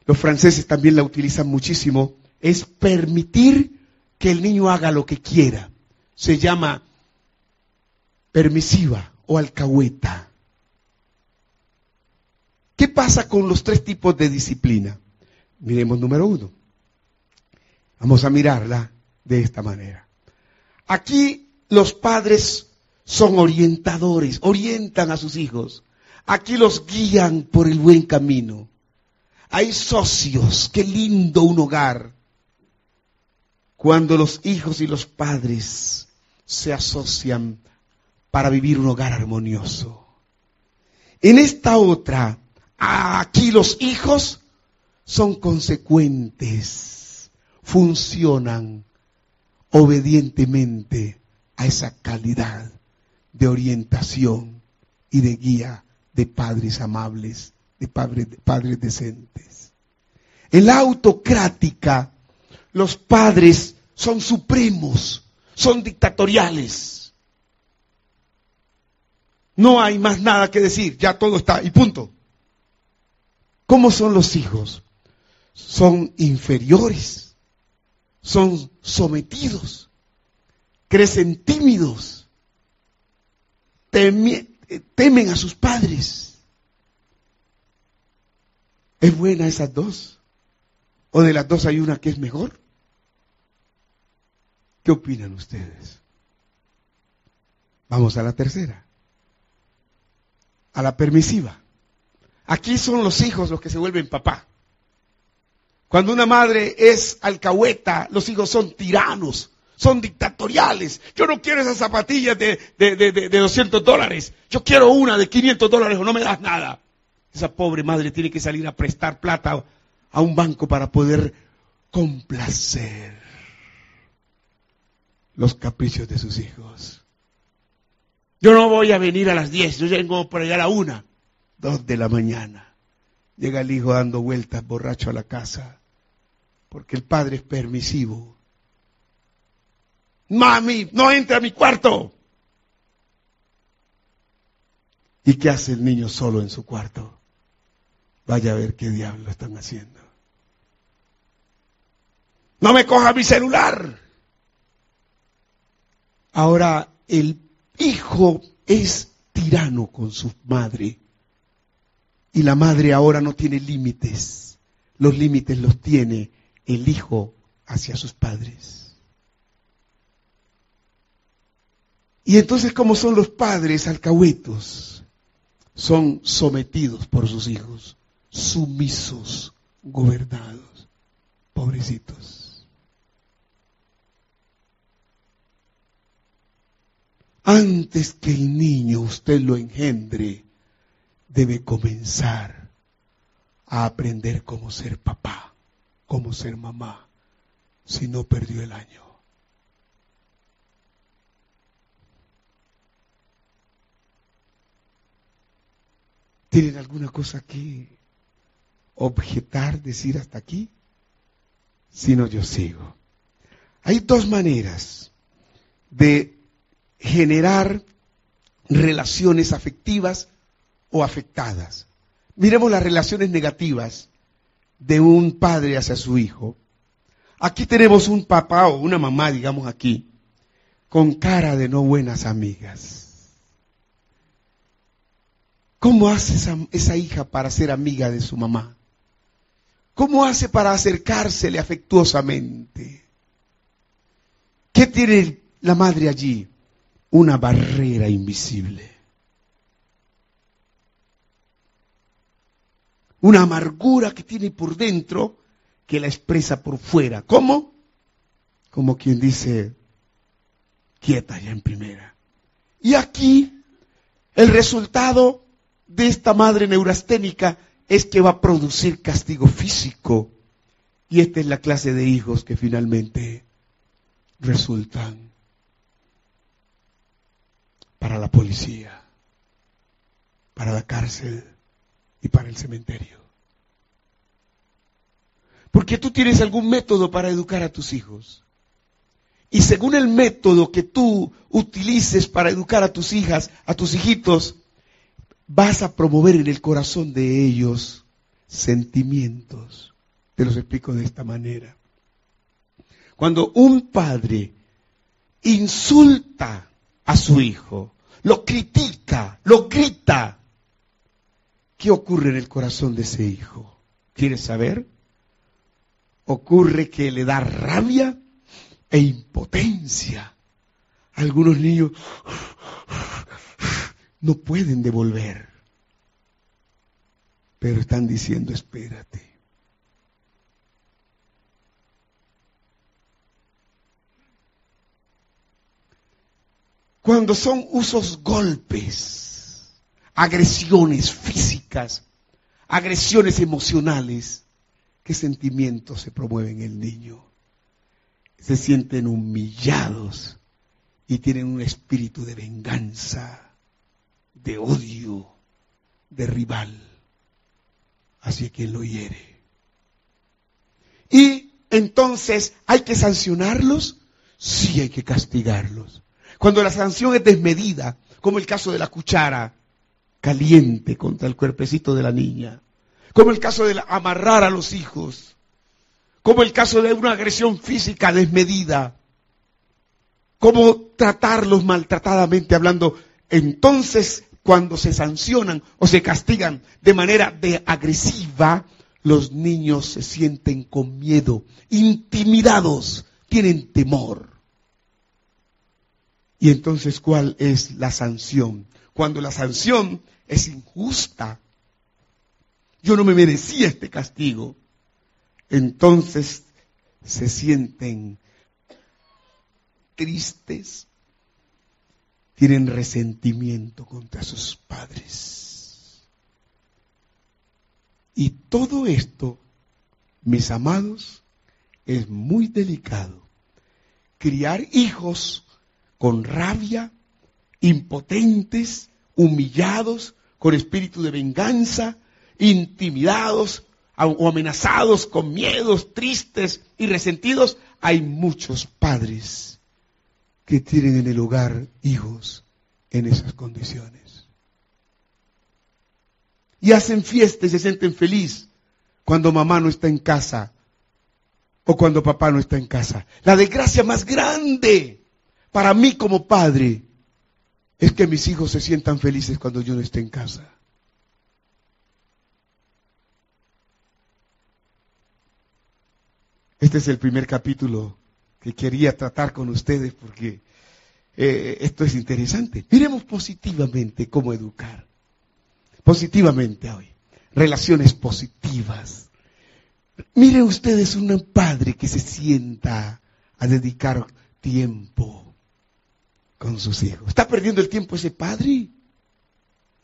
Los franceses también la utilizan muchísimo. Es permitir que el niño haga lo que quiera. Se llama permisiva o alcahueta. ¿Qué pasa con los tres tipos de disciplina? Miremos número uno. Vamos a mirarla de esta manera. Aquí los padres son orientadores, orientan a sus hijos. Aquí los guían por el buen camino. Hay socios, qué lindo un hogar. Cuando los hijos y los padres se asocian para vivir un hogar armonioso. En esta otra, aquí los hijos son consecuentes, funcionan obedientemente a esa calidad de orientación y de guía de padres amables, de padres, padres decentes. En la autocrática, los padres son supremos, son dictatoriales. No hay más nada que decir, ya todo está y punto. ¿Cómo son los hijos? Son inferiores son sometidos, crecen tímidos, temen a sus padres. ¿Es buena esas dos? ¿O de las dos hay una que es mejor? ¿Qué opinan ustedes? Vamos a la tercera, a la permisiva. Aquí son los hijos los que se vuelven papá. Cuando una madre es alcahueta, los hijos son tiranos, son dictatoriales. Yo no quiero esas zapatillas de, de, de, de 200 dólares. Yo quiero una de 500 dólares o no me das nada. Esa pobre madre tiene que salir a prestar plata a un banco para poder complacer los caprichos de sus hijos. Yo no voy a venir a las 10, yo vengo por allá a la una, dos de la mañana. Llega el hijo dando vueltas borracho a la casa, porque el padre es permisivo. Mami, no entra a mi cuarto. ¿Y qué hace el niño solo en su cuarto? Vaya a ver qué diablo están haciendo. No me coja mi celular. Ahora el hijo es tirano con su madre. Y la madre ahora no tiene límites. Los límites los tiene el hijo hacia sus padres. Y entonces, como son los padres alcahuetos? Son sometidos por sus hijos, sumisos, gobernados, pobrecitos. Antes que el niño usted lo engendre, debe comenzar a aprender cómo ser papá, cómo ser mamá, si no perdió el año. ¿Tienen alguna cosa que objetar, decir hasta aquí? Si no, yo sigo. Hay dos maneras de generar relaciones afectivas o afectadas. Miremos las relaciones negativas de un padre hacia su hijo. Aquí tenemos un papá o una mamá, digamos aquí, con cara de no buenas amigas. ¿Cómo hace esa, esa, hija para ser amiga de su mamá? ¿Cómo hace para acercársele afectuosamente? ¿Qué tiene la madre allí? una barrera invisible. Una amargura que tiene por dentro que la expresa por fuera. ¿Cómo? Como quien dice, quieta ya en primera. Y aquí el resultado de esta madre neurasténica es que va a producir castigo físico. Y esta es la clase de hijos que finalmente resultan para la policía, para la cárcel y para el cementerio. Porque tú tienes algún método para educar a tus hijos. Y según el método que tú utilices para educar a tus hijas, a tus hijitos, vas a promover en el corazón de ellos sentimientos. Te los explico de esta manera. Cuando un padre insulta a su hijo, lo critica, lo grita. ¿Qué ocurre en el corazón de ese hijo? ¿Quieres saber? Ocurre que le da rabia e impotencia. Algunos niños no pueden devolver, pero están diciendo espérate. Cuando son usos golpes, agresiones físicas, agresiones emocionales, ¿qué sentimientos se promueven en el niño? Se sienten humillados y tienen un espíritu de venganza, de odio, de rival hacia quien lo hiere. Y entonces, ¿hay que sancionarlos? Sí hay que castigarlos. Cuando la sanción es desmedida, como el caso de la cuchara caliente contra el cuerpecito de la niña, como el caso de amarrar a los hijos, como el caso de una agresión física desmedida, como tratarlos maltratadamente hablando, entonces cuando se sancionan o se castigan de manera de agresiva, los niños se sienten con miedo, intimidados, tienen temor. Y entonces, ¿cuál es la sanción? Cuando la sanción es injusta, yo no me merecía este castigo. Entonces se sienten tristes, tienen resentimiento contra sus padres. Y todo esto, mis amados, es muy delicado. Criar hijos con rabia, impotentes, humillados, con espíritu de venganza, intimidados o amenazados con miedos, tristes y resentidos, hay muchos padres que tienen en el hogar hijos en esas condiciones. Y hacen fiestas y se sienten felices cuando mamá no está en casa o cuando papá no está en casa. La desgracia más grande para mí como padre es que mis hijos se sientan felices cuando yo no esté en casa. Este es el primer capítulo que quería tratar con ustedes porque eh, esto es interesante. Miremos positivamente cómo educar. Positivamente hoy. Relaciones positivas. Miren ustedes un padre que se sienta a dedicar tiempo con sus hijos. ¿Está perdiendo el tiempo ese padre?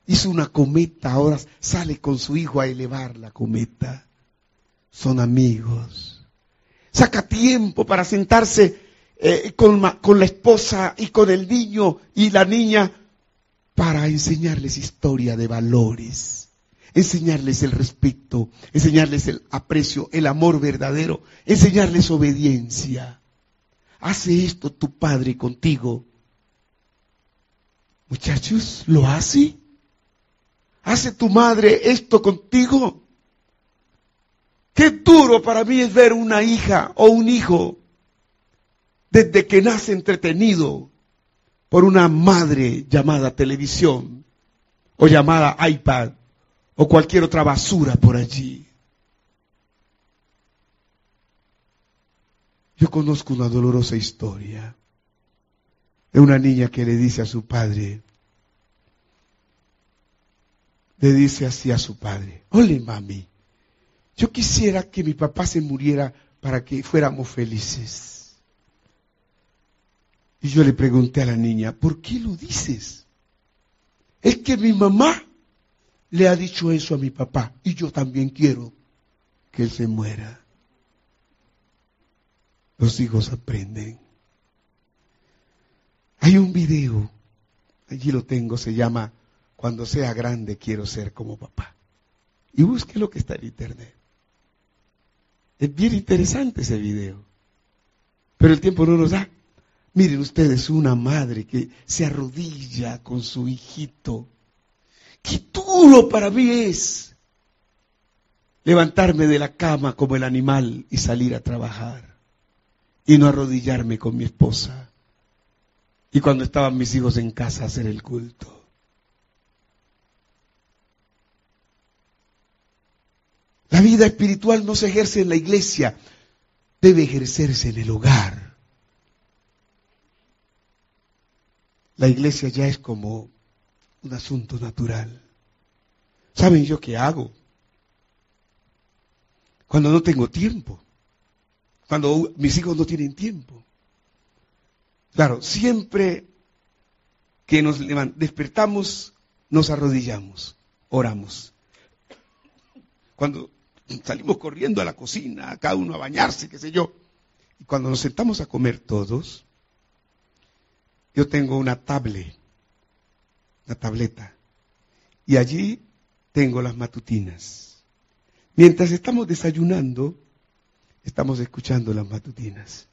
Hizo una cometa, ahora sale con su hijo a elevar la cometa. Son amigos. Saca tiempo para sentarse eh, con, con la esposa y con el niño y la niña para enseñarles historia de valores, enseñarles el respeto, enseñarles el aprecio, el amor verdadero, enseñarles obediencia. Hace esto tu padre contigo Muchachos, ¿lo hace? ¿Hace tu madre esto contigo? Qué duro para mí es ver una hija o un hijo desde que nace entretenido por una madre llamada televisión o llamada iPad o cualquier otra basura por allí. Yo conozco una dolorosa historia de una niña que le dice a su padre, le dice así a su padre, ole mami, yo quisiera que mi papá se muriera para que fuéramos felices. Y yo le pregunté a la niña, ¿por qué lo dices? Es que mi mamá le ha dicho eso a mi papá y yo también quiero que él se muera. Los hijos aprenden. Hay un video, allí lo tengo, se llama Cuando sea grande quiero ser como papá. Y busque lo que está en internet. Es bien interesante ese video. Pero el tiempo no nos da. Miren ustedes, una madre que se arrodilla con su hijito. Qué duro para mí es levantarme de la cama como el animal y salir a trabajar. Y no arrodillarme con mi esposa y cuando estaban mis hijos en casa a hacer el culto. La vida espiritual no se ejerce en la iglesia, debe ejercerse en el hogar. La iglesia ya es como un asunto natural. ¿Saben yo qué hago? Cuando no tengo tiempo, cuando mis hijos no tienen tiempo. Claro, siempre que nos despertamos, nos arrodillamos, oramos. Cuando salimos corriendo a la cocina, cada uno a bañarse, qué sé yo, y cuando nos sentamos a comer todos, yo tengo una tablet, una tableta, y allí tengo las matutinas. Mientras estamos desayunando, estamos escuchando las matutinas.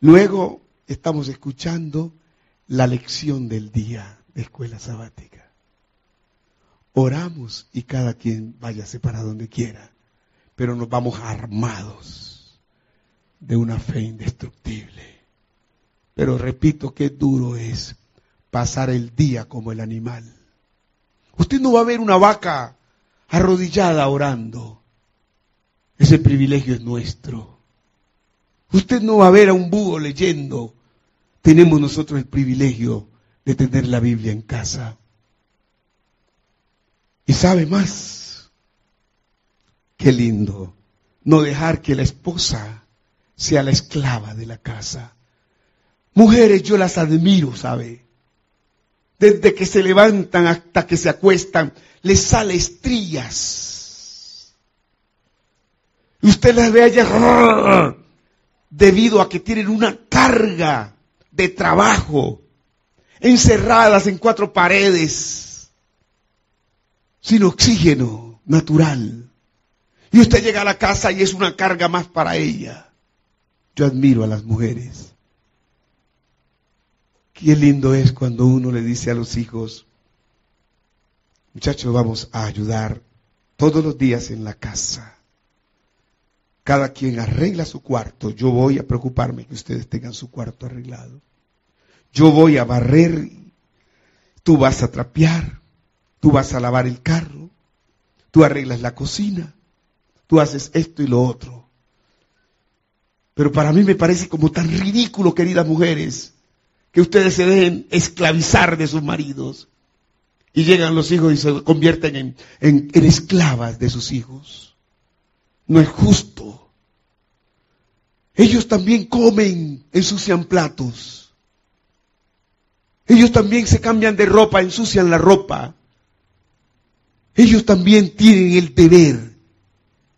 Luego estamos escuchando la lección del día de escuela sabática. Oramos y cada quien váyase para donde quiera, pero nos vamos armados de una fe indestructible. Pero repito, qué duro es pasar el día como el animal. Usted no va a ver una vaca arrodillada orando. Ese privilegio es nuestro. Usted no va a ver a un búho leyendo. Tenemos nosotros el privilegio de tener la Biblia en casa. Y sabe más. Qué lindo. No dejar que la esposa sea la esclava de la casa. Mujeres, yo las admiro, ¿sabe? Desde que se levantan hasta que se acuestan, les sale estrías. Y usted las ve allá debido a que tienen una carga de trabajo, encerradas en cuatro paredes, sin oxígeno natural. Y usted llega a la casa y es una carga más para ella. Yo admiro a las mujeres. Qué lindo es cuando uno le dice a los hijos, muchachos, vamos a ayudar todos los días en la casa. Cada quien arregla su cuarto. Yo voy a preocuparme que ustedes tengan su cuarto arreglado. Yo voy a barrer. Tú vas a trapear. Tú vas a lavar el carro. Tú arreglas la cocina. Tú haces esto y lo otro. Pero para mí me parece como tan ridículo, queridas mujeres, que ustedes se dejen esclavizar de sus maridos. Y llegan los hijos y se convierten en, en esclavas de sus hijos. No es justo. Ellos también comen, ensucian platos. Ellos también se cambian de ropa, ensucian la ropa. Ellos también tienen el deber.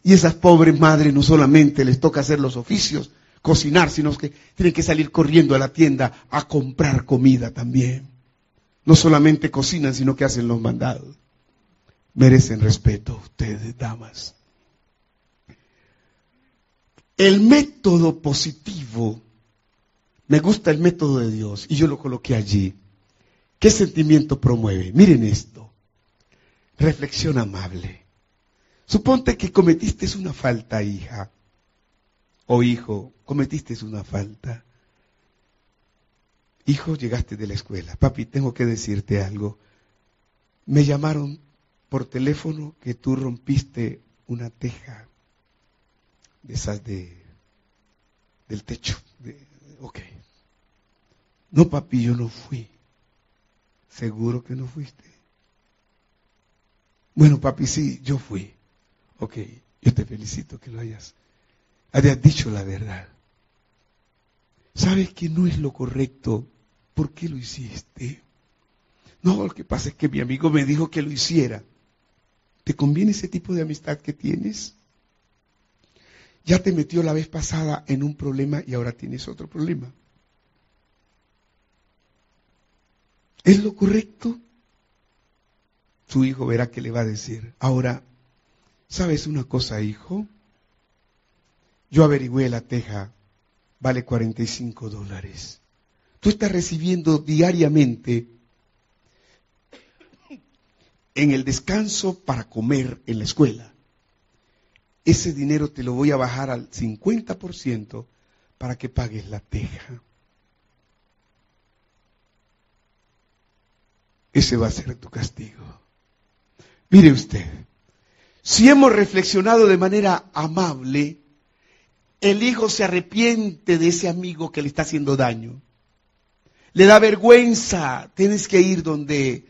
Y esas pobres madres no solamente les toca hacer los oficios, cocinar, sino que tienen que salir corriendo a la tienda a comprar comida también. No solamente cocinan, sino que hacen los mandados. Merecen respeto ustedes, damas. El método positivo, me gusta el método de Dios y yo lo coloqué allí. ¿Qué sentimiento promueve? Miren esto. Reflexión amable. Suponte que cometiste una falta, hija o hijo, cometiste una falta. Hijo, llegaste de la escuela. Papi, tengo que decirte algo. Me llamaron por teléfono que tú rompiste una teja de esas de, del techo. ok. No, papi, yo no fui. Seguro que no fuiste. Bueno, papi, sí, yo fui. Ok, yo te felicito que lo hayas, hayas dicho la verdad. ¿Sabes que no es lo correcto? ¿Por qué lo hiciste? No, lo que pasa es que mi amigo me dijo que lo hiciera. ¿Te conviene ese tipo de amistad que tienes? Ya te metió la vez pasada en un problema y ahora tienes otro problema. ¿Es lo correcto? Su hijo verá qué le va a decir. Ahora, ¿sabes una cosa, hijo? Yo averigüé la teja, vale 45 dólares. Tú estás recibiendo diariamente en el descanso para comer en la escuela ese dinero te lo voy a bajar al 50% para que pagues la teja. Ese va a ser tu castigo. Mire usted, si hemos reflexionado de manera amable, el hijo se arrepiente de ese amigo que le está haciendo daño. Le da vergüenza, tienes que ir donde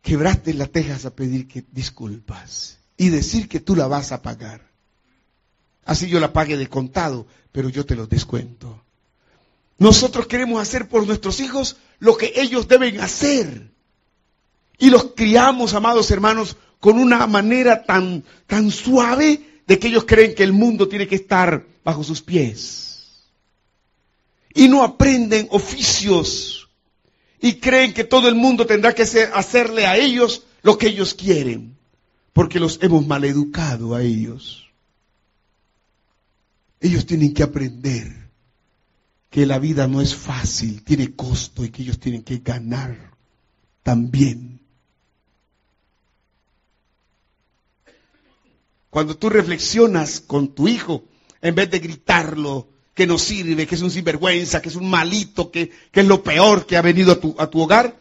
quebraste las tejas a pedir que disculpas y decir que tú la vas a pagar. Así yo la pague de contado, pero yo te lo descuento. Nosotros queremos hacer por nuestros hijos lo que ellos deben hacer. Y los criamos, amados hermanos, con una manera tan, tan suave de que ellos creen que el mundo tiene que estar bajo sus pies. Y no aprenden oficios. Y creen que todo el mundo tendrá que hacerle a ellos lo que ellos quieren porque los hemos maleducado a ellos. Ellos tienen que aprender que la vida no es fácil, tiene costo y que ellos tienen que ganar también. Cuando tú reflexionas con tu hijo, en vez de gritarlo, que no sirve, que es un sinvergüenza, que es un malito, que, es lo peor que ha venido a tu, a tu hogar,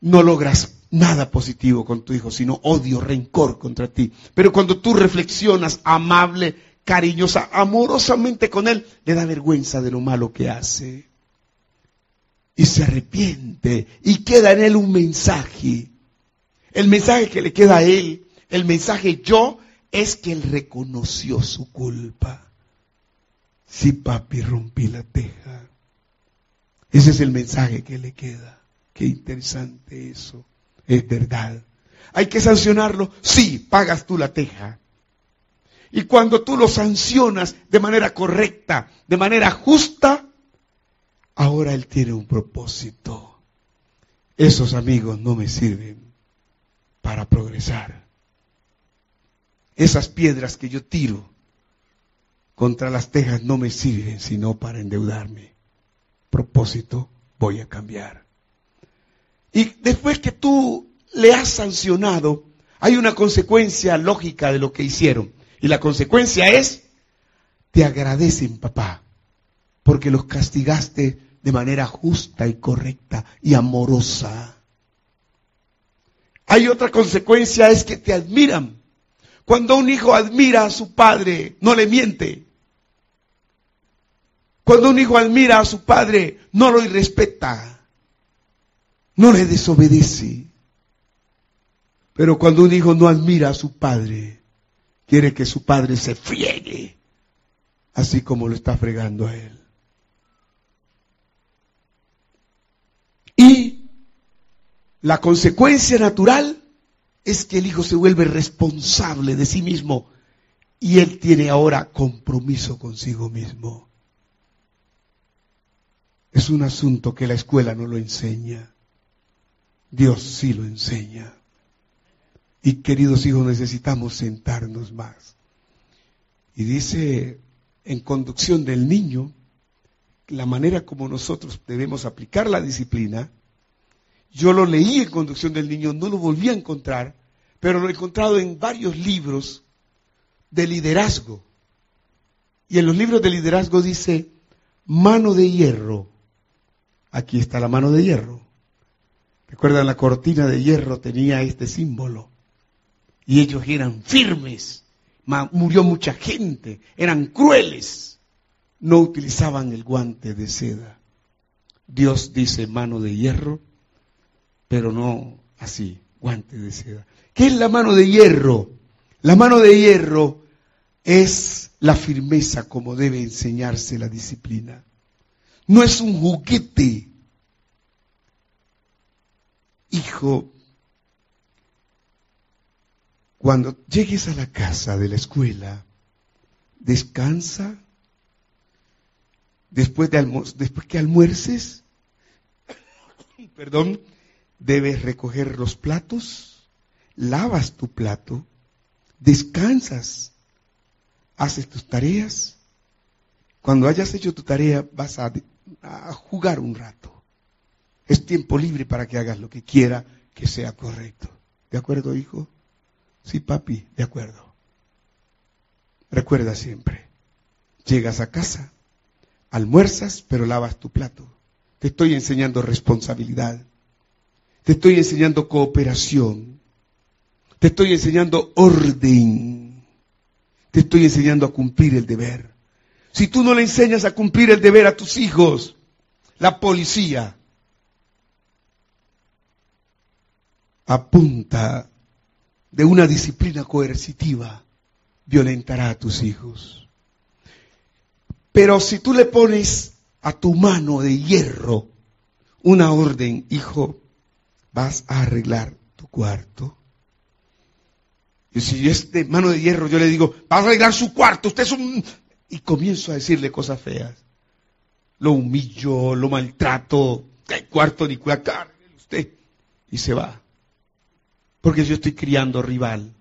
no logras nada positivo con tu hijo, sino odio, rencor contra ti. Pero cuando tú reflexionas amable, cariñosa, amorosamente con él, le da vergüenza de lo malo que hace. Y se arrepiente y queda en él un mensaje. El mensaje que le queda a él, el mensaje yo, es que él reconoció su culpa. Sí, papi, rompí la teja. Ese es el mensaje que le queda. Qué interesante eso. Es verdad. ¿Hay que sancionarlo? Sí, pagas tú la teja. Y cuando tú lo sancionas de manera correcta, de manera justa, ahora él tiene un propósito. Esos amigos no me sirven para progresar. Esas piedras que yo tiro contra las tejas no me sirven sino para endeudarme. Propósito, voy a cambiar. Y después que tú le has sancionado, hay una consecuencia lógica de lo que hicieron. Y la consecuencia es, te agradecen, papá, porque los castigaste de manera justa y correcta y amorosa. Hay otra consecuencia, es que te admiran. Cuando un hijo admira a su padre, no le miente. Cuando un hijo admira a su padre, no lo irrespeta. No le desobedece. Pero cuando un hijo no admira a su padre, quiere que su padre se friegue, así como lo está fregando a él. Y la consecuencia natural es que el hijo se vuelve responsable de sí mismo y él tiene ahora compromiso consigo mismo. Es un asunto que la escuela no lo enseña. Dios sí lo enseña. Y queridos hijos, necesitamos sentarnos más. Y dice en conducción del niño, la manera como nosotros debemos aplicar la disciplina, yo lo leí en conducción del niño, no lo volví a encontrar, pero lo he encontrado en varios libros de liderazgo. Y en los libros de liderazgo dice, mano de hierro. Aquí está la mano de hierro. Recuerdan, la cortina de hierro tenía este símbolo. Y ellos eran firmes. Murió mucha gente. Eran crueles. No utilizaban el guante de seda. Dios dice mano de hierro, pero no así, guante de seda. ¿Qué es la mano de hierro? La mano de hierro es la firmeza como debe enseñarse la disciplina. No es un juguete. Hijo, cuando llegues a la casa de la escuela, descansa. Después, de después que almuerces, perdón, debes recoger los platos, lavas tu plato, descansas, haces tus tareas. Cuando hayas hecho tu tarea vas a, a jugar un rato. Es tiempo libre para que hagas lo que quiera que sea correcto. ¿De acuerdo, hijo? Sí, papi, de acuerdo. Recuerda siempre, llegas a casa, almuerzas, pero lavas tu plato. Te estoy enseñando responsabilidad. Te estoy enseñando cooperación. Te estoy enseñando orden. Te estoy enseñando a cumplir el deber. Si tú no le enseñas a cumplir el deber a tus hijos, la policía apunta de una disciplina coercitiva violentará a tus hijos. Pero si tú le pones a tu mano de hierro una orden, hijo, vas a arreglar tu cuarto. Y si es de mano de hierro, yo le digo, vas a arreglar su cuarto, usted es un... Y comienzo a decirle cosas feas. Lo humillo, lo maltrato, el cuarto ni cuidado, usted. Y se va porque yo estoy criando rival.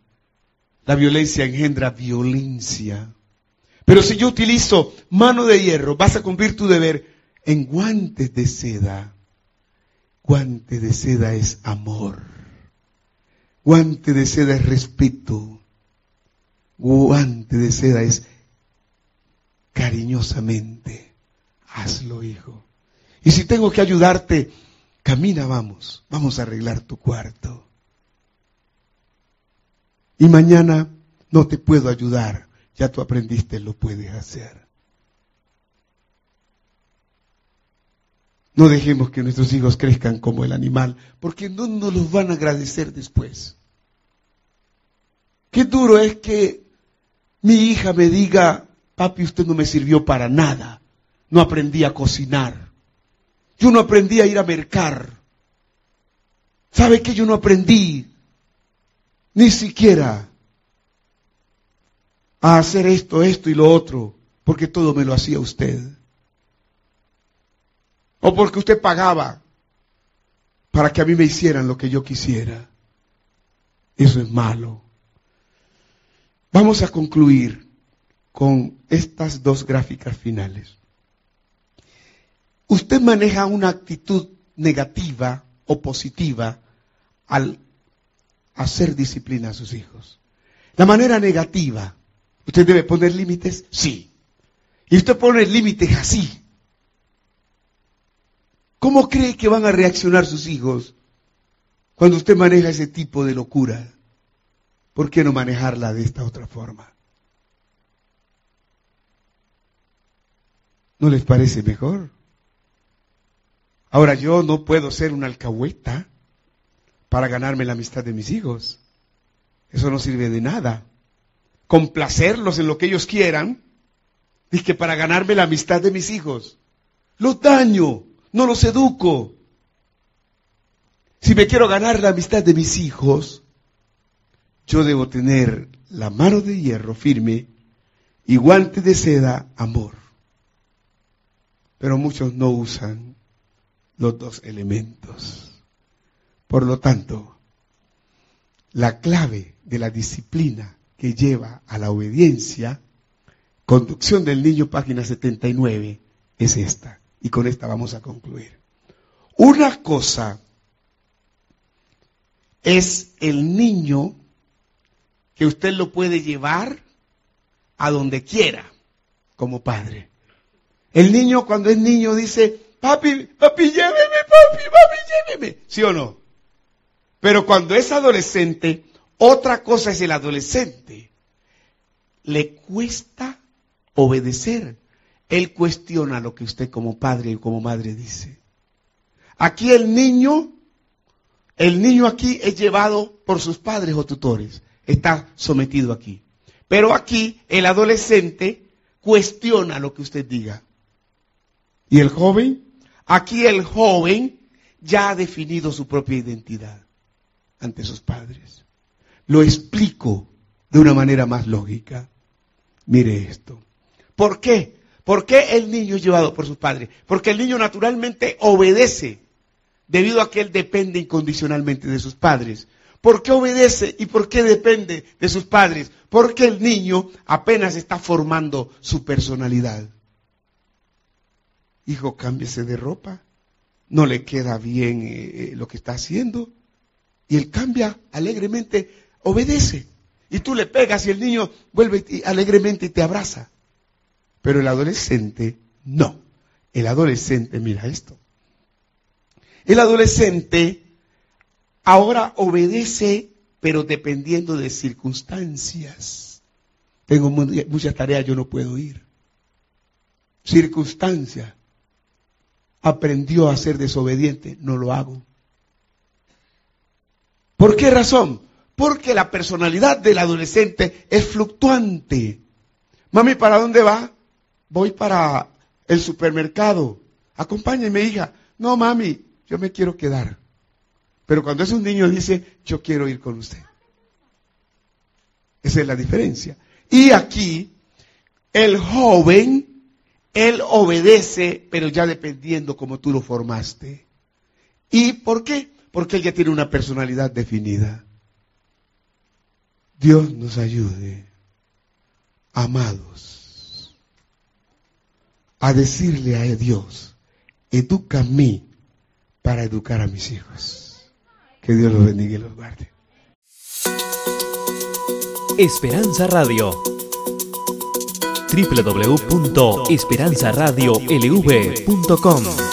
La violencia engendra violencia. Pero si yo utilizo mano de hierro, vas a cumplir tu deber en guantes de seda. Guante de seda es amor. Guante de seda es respeto. Guante de seda es cariñosamente. Hazlo, hijo. Y si tengo que ayudarte, camina, vamos. Vamos a arreglar tu cuarto y mañana no te puedo ayudar, ya tú aprendiste, lo puedes hacer. No dejemos que nuestros hijos crezcan como el animal, porque no nos los van a agradecer después. Qué duro es que mi hija me diga, papi, usted no me sirvió para nada. No aprendí a cocinar. Yo no aprendí a ir a mercar. ¿Sabe que yo no aprendí? Ni siquiera a hacer esto, esto y lo otro, porque todo me lo hacía usted. O porque usted pagaba para que a mí me hicieran lo que yo quisiera. Eso es malo. Vamos a concluir con estas dos gráficas finales. Usted maneja una actitud negativa o positiva al hacer disciplina a sus hijos. La manera negativa, ¿usted debe poner límites? Sí. Y usted pone límites así. ¿Cómo cree que van a reaccionar sus hijos cuando usted maneja ese tipo de locura? ¿Por qué no manejarla de esta otra forma? ¿No les parece mejor? Ahora yo no puedo ser una alcahueta para ganarme la amistad de mis hijos. Eso no sirve de nada. Complacerlos en lo que ellos quieran, y que para ganarme la amistad de mis hijos. Los daño, no los educo. Si me quiero ganar la amistad de mis hijos, yo debo tener la mano de hierro firme y guante de seda amor. Pero muchos no usan los dos elementos. Por lo tanto, la clave de la disciplina que lleva a la obediencia, conducción del niño, página 79, es esta. Y con esta vamos a concluir. Una cosa es el niño que usted lo puede llevar a donde quiera como padre. El niño cuando es niño dice, papi, papi, lléveme, papi, papi, lléveme. ¿Sí o no? Pero cuando es adolescente, otra cosa es el adolescente. Le cuesta obedecer. Él cuestiona lo que usted como padre y como madre dice. Aquí el niño, el niño aquí es llevado por sus padres o tutores está sometido aquí. Pero aquí el adolescente cuestiona lo que usted diga. ¿Y el joven? Aquí el joven ya ha definido su propia identidad ante sus padres. Lo explico de una manera más lógica. Mire esto. ¿Por qué? ¿Por qué el niño es llevado por sus padres? Porque el niño naturalmente obedece debido a que él depende incondicionalmente de sus padres. ¿Por qué obedece y por qué depende de sus padres? Porque el niño apenas está formando su personalidad. Hijo, cámbiese de ropa. No le queda bien eh, eh, lo que está haciendo. Y él cambia alegremente, obedece. Y tú le pegas y el niño vuelve alegremente y te abraza. Pero el adolescente no. El adolescente, mira esto. El adolescente ahora obedece, pero dependiendo de circunstancias. Tengo muchas tareas, yo no puedo ir. Circunstancia. Aprendió a ser desobediente, no lo hago. ¿Por qué razón? Porque la personalidad del adolescente es fluctuante. Mami, ¿para dónde va? Voy para el supermercado. Acompáñeme, hija. No, mami, yo me quiero quedar. Pero cuando es un niño dice, yo quiero ir con usted. Esa es la diferencia. Y aquí, el joven, él obedece, pero ya dependiendo como tú lo formaste. ¿Y por qué? Porque él ya tiene una personalidad definida. Dios nos ayude, amados, a decirle a Dios, educa a mí para educar a mis hijos. Que Dios los bendiga y los guarde. Esperanza Radio www.esperanzaradiolv.com